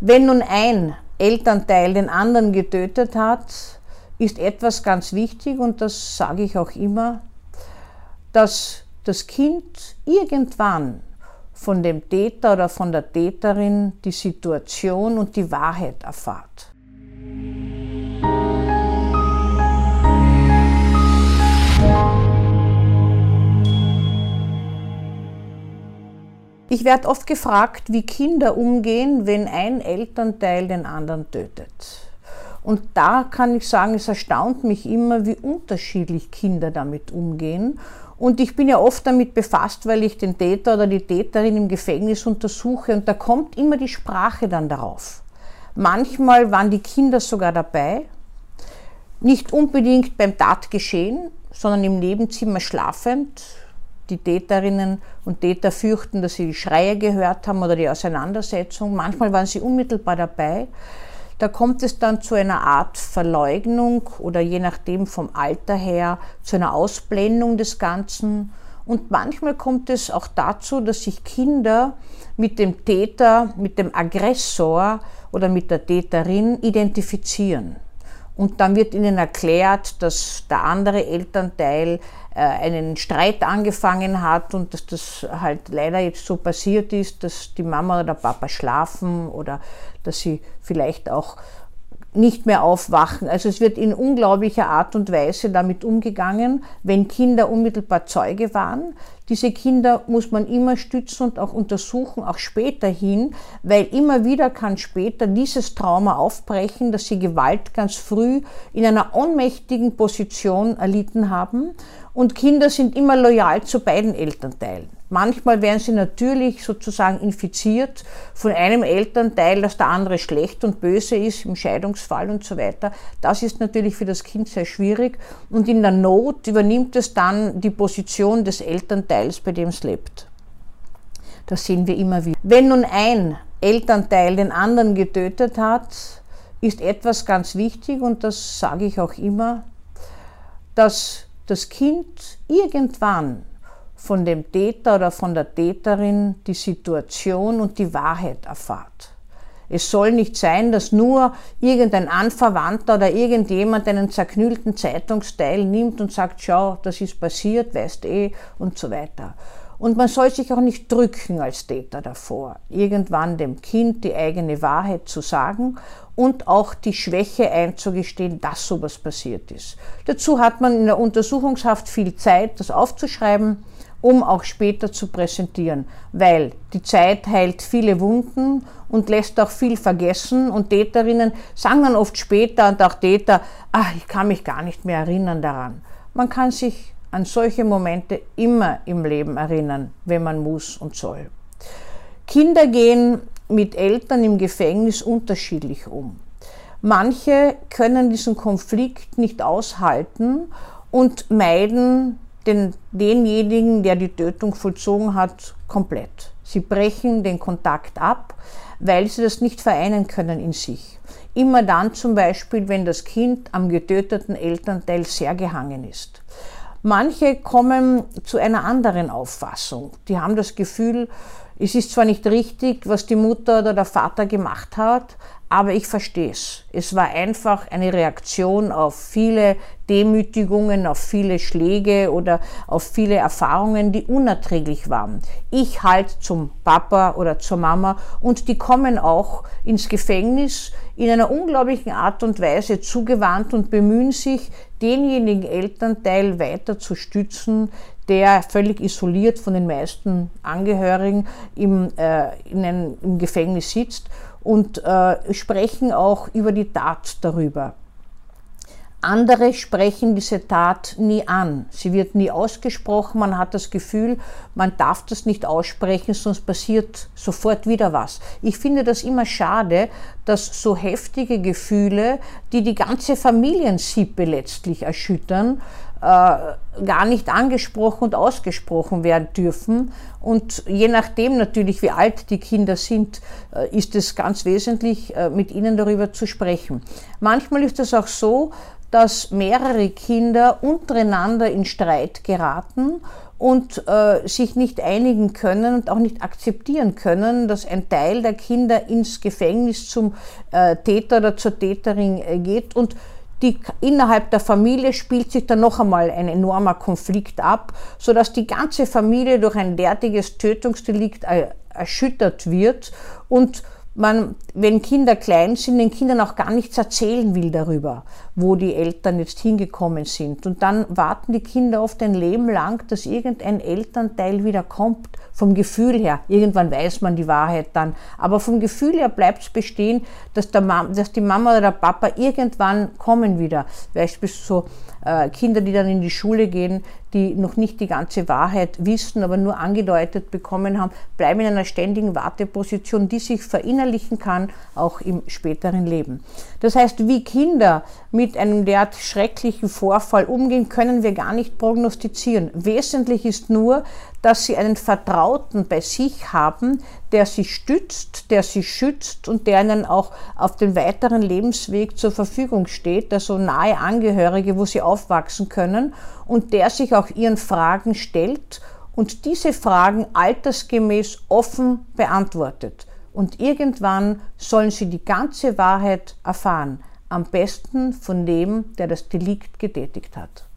Wenn nun ein Elternteil den anderen getötet hat, ist etwas ganz wichtig und das sage ich auch immer, dass das Kind irgendwann von dem Täter oder von der Täterin die Situation und die Wahrheit erfahrt. Ich werde oft gefragt, wie Kinder umgehen, wenn ein Elternteil den anderen tötet. Und da kann ich sagen, es erstaunt mich immer, wie unterschiedlich Kinder damit umgehen. Und ich bin ja oft damit befasst, weil ich den Täter oder die Täterin im Gefängnis untersuche und da kommt immer die Sprache dann darauf. Manchmal waren die Kinder sogar dabei, nicht unbedingt beim Tatgeschehen, sondern im Nebenzimmer schlafend, die Täterinnen und Täter fürchten, dass sie die Schreie gehört haben oder die Auseinandersetzung. Manchmal waren sie unmittelbar dabei. Da kommt es dann zu einer Art Verleugnung oder je nachdem vom Alter her zu einer Ausblendung des Ganzen. Und manchmal kommt es auch dazu, dass sich Kinder mit dem Täter, mit dem Aggressor oder mit der Täterin identifizieren. Und dann wird ihnen erklärt, dass der andere Elternteil äh, einen Streit angefangen hat und dass das halt leider jetzt so passiert ist, dass die Mama oder der Papa schlafen oder dass sie vielleicht auch nicht mehr aufwachen. Also es wird in unglaublicher Art und Weise damit umgegangen, wenn Kinder unmittelbar Zeuge waren. Diese Kinder muss man immer stützen und auch untersuchen, auch späterhin, weil immer wieder kann später dieses Trauma aufbrechen, dass sie Gewalt ganz früh in einer ohnmächtigen Position erlitten haben. Und Kinder sind immer loyal zu beiden Elternteilen. Manchmal werden sie natürlich sozusagen infiziert von einem Elternteil, dass der andere schlecht und böse ist im Scheidungsfall und so weiter. Das ist natürlich für das Kind sehr schwierig und in der Not übernimmt es dann die Position des Elternteils, bei dem es lebt. Das sehen wir immer wieder. Wenn nun ein Elternteil den anderen getötet hat, ist etwas ganz wichtig und das sage ich auch immer, dass das Kind irgendwann von dem Täter oder von der Täterin die Situation und die Wahrheit erfahrt. Es soll nicht sein, dass nur irgendein Anverwandter oder irgendjemand einen zerknüllten Zeitungsteil nimmt und sagt, schau, das ist passiert, weißt eh und so weiter. Und man soll sich auch nicht drücken als Täter davor, irgendwann dem Kind die eigene Wahrheit zu sagen und auch die Schwäche einzugestehen, dass sowas passiert ist. Dazu hat man in der Untersuchungshaft viel Zeit, das aufzuschreiben um auch später zu präsentieren, weil die Zeit heilt viele Wunden und lässt auch viel vergessen und Täterinnen sagen dann oft später und auch Täter, ach, ich kann mich gar nicht mehr erinnern daran. Man kann sich an solche Momente immer im Leben erinnern, wenn man muss und soll. Kinder gehen mit Eltern im Gefängnis unterschiedlich um. Manche können diesen Konflikt nicht aushalten und meiden den, denjenigen, der die Tötung vollzogen hat, komplett. Sie brechen den Kontakt ab, weil sie das nicht vereinen können in sich. Immer dann zum Beispiel, wenn das Kind am getöteten Elternteil sehr gehangen ist. Manche kommen zu einer anderen Auffassung. Die haben das Gefühl, es ist zwar nicht richtig, was die Mutter oder der Vater gemacht hat, aber ich verstehe es. Es war einfach eine Reaktion auf viele Demütigungen, auf viele Schläge oder auf viele Erfahrungen, die unerträglich waren. Ich halt zum Papa oder zur Mama und die kommen auch ins Gefängnis in einer unglaublichen Art und Weise zugewandt und bemühen sich, denjenigen Elternteil weiter zu stützen, der völlig isoliert von den meisten Angehörigen im, äh, in einem, im Gefängnis sitzt und äh, sprechen auch über die Tat darüber. Andere sprechen diese Tat nie an. Sie wird nie ausgesprochen. Man hat das Gefühl, man darf das nicht aussprechen, sonst passiert sofort wieder was. Ich finde das immer schade, dass so heftige Gefühle, die die ganze Familiensippe letztlich erschüttern, gar nicht angesprochen und ausgesprochen werden dürfen. Und je nachdem natürlich, wie alt die Kinder sind, äh, ist es ganz wesentlich, äh, mit ihnen darüber zu sprechen. Manchmal ist es auch so, dass mehrere Kinder untereinander in Streit geraten und äh, sich nicht einigen können und auch nicht akzeptieren können, dass ein Teil der Kinder ins Gefängnis zum äh, Täter oder zur Täterin äh, geht und die, innerhalb der Familie spielt sich dann noch einmal ein enormer Konflikt ab, sodass die ganze Familie durch ein derartiges Tötungsdelikt erschüttert wird. Und man, wenn Kinder klein sind, den Kindern auch gar nichts erzählen will darüber, wo die Eltern jetzt hingekommen sind. Und dann warten die Kinder oft ein Leben lang, dass irgendein Elternteil wieder kommt, vom Gefühl her. Irgendwann weiß man die Wahrheit dann. Aber vom Gefühl her bleibt es bestehen, dass, der Mama, dass die Mama oder der Papa irgendwann kommen wieder. Beispielsweise so Kinder, die dann in die Schule gehen, die noch nicht die ganze Wahrheit wissen, aber nur angedeutet bekommen haben, bleiben in einer ständigen Warteposition, die sich verinnerlichen kann, auch im späteren Leben. Das heißt, wie Kinder mit einem derart schrecklichen Vorfall umgehen, können wir gar nicht prognostizieren. Wesentlich ist nur, dass sie einen Vertrauten bei sich haben, der sie stützt, der sie schützt und der ihnen auch auf dem weiteren Lebensweg zur Verfügung steht, also nahe Angehörige, wo sie aufwachsen können und der sich auch ihren Fragen stellt und diese Fragen altersgemäß offen beantwortet. Und irgendwann sollen sie die ganze Wahrheit erfahren, am besten von dem, der das Delikt getätigt hat.